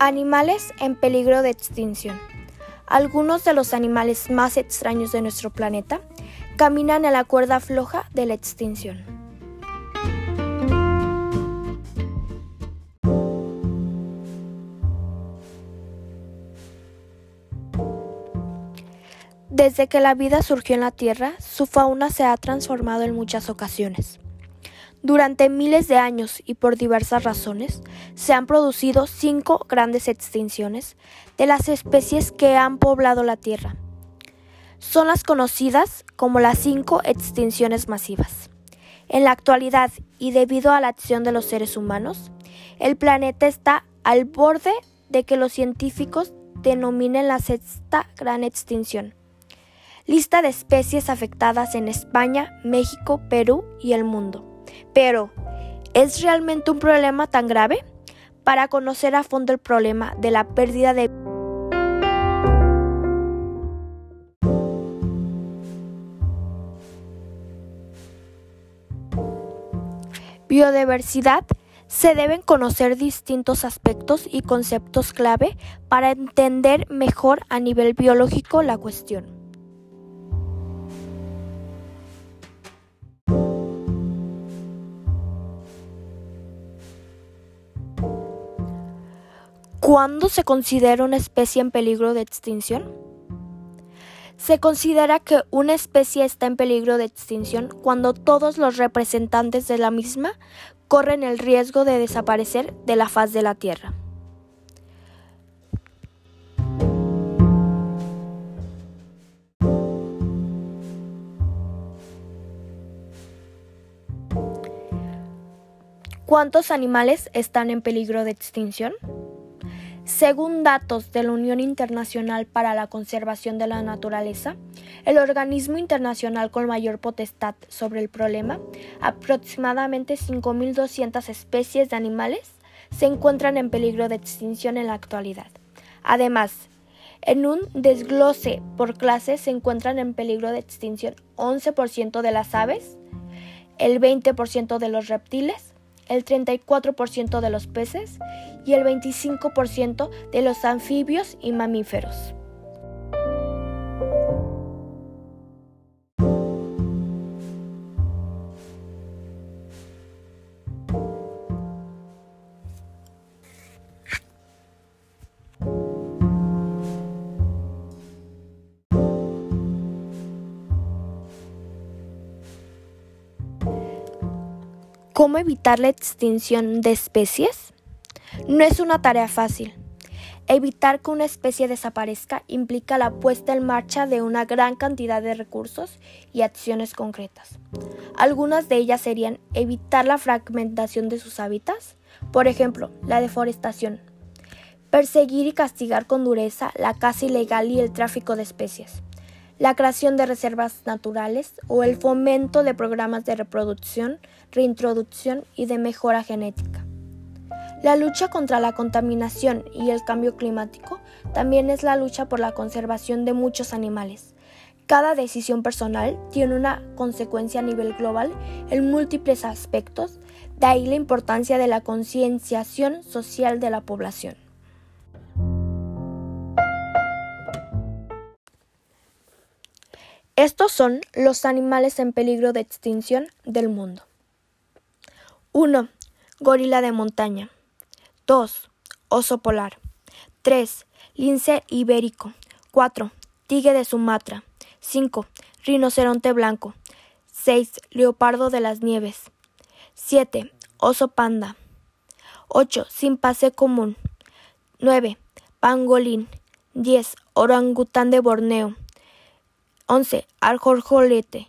Animales en peligro de extinción. Algunos de los animales más extraños de nuestro planeta caminan en la cuerda floja de la extinción. Desde que la vida surgió en la Tierra, su fauna se ha transformado en muchas ocasiones. Durante miles de años y por diversas razones, se han producido cinco grandes extinciones de las especies que han poblado la Tierra. Son las conocidas como las cinco extinciones masivas. En la actualidad, y debido a la acción de los seres humanos, el planeta está al borde de que los científicos denominen la sexta gran extinción. Lista de especies afectadas en España, México, Perú y el mundo. Pero, ¿es realmente un problema tan grave? Para conocer a fondo el problema de la pérdida de biodiversidad, se deben conocer distintos aspectos y conceptos clave para entender mejor a nivel biológico la cuestión. ¿Cuándo se considera una especie en peligro de extinción? Se considera que una especie está en peligro de extinción cuando todos los representantes de la misma corren el riesgo de desaparecer de la faz de la Tierra. ¿Cuántos animales están en peligro de extinción? Según datos de la Unión Internacional para la Conservación de la Naturaleza, el organismo internacional con mayor potestad sobre el problema, aproximadamente 5.200 especies de animales se encuentran en peligro de extinción en la actualidad. Además, en un desglose por clase se encuentran en peligro de extinción 11% de las aves, el 20% de los reptiles, el 34% de los peces y el 25% de los anfibios y mamíferos. ¿Cómo evitar la extinción de especies? No es una tarea fácil. Evitar que una especie desaparezca implica la puesta en marcha de una gran cantidad de recursos y acciones concretas. Algunas de ellas serían evitar la fragmentación de sus hábitats, por ejemplo, la deforestación, perseguir y castigar con dureza la caza ilegal y el tráfico de especies, la creación de reservas naturales o el fomento de programas de reproducción, reintroducción y de mejora genética. La lucha contra la contaminación y el cambio climático también es la lucha por la conservación de muchos animales. Cada decisión personal tiene una consecuencia a nivel global en múltiples aspectos, de ahí la importancia de la concienciación social de la población. Estos son los animales en peligro de extinción del mundo. 1. Gorila de montaña. 2. Oso polar. 3. Lince ibérico. 4. Tigre de Sumatra. 5. Rinoceronte blanco. 6. Leopardo de las nieves. 7. Oso panda. 8. Simpase común. 9. Pangolín. 10. Orangután de Borneo. 11. Arjorjolete.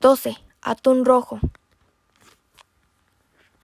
12. Atún rojo.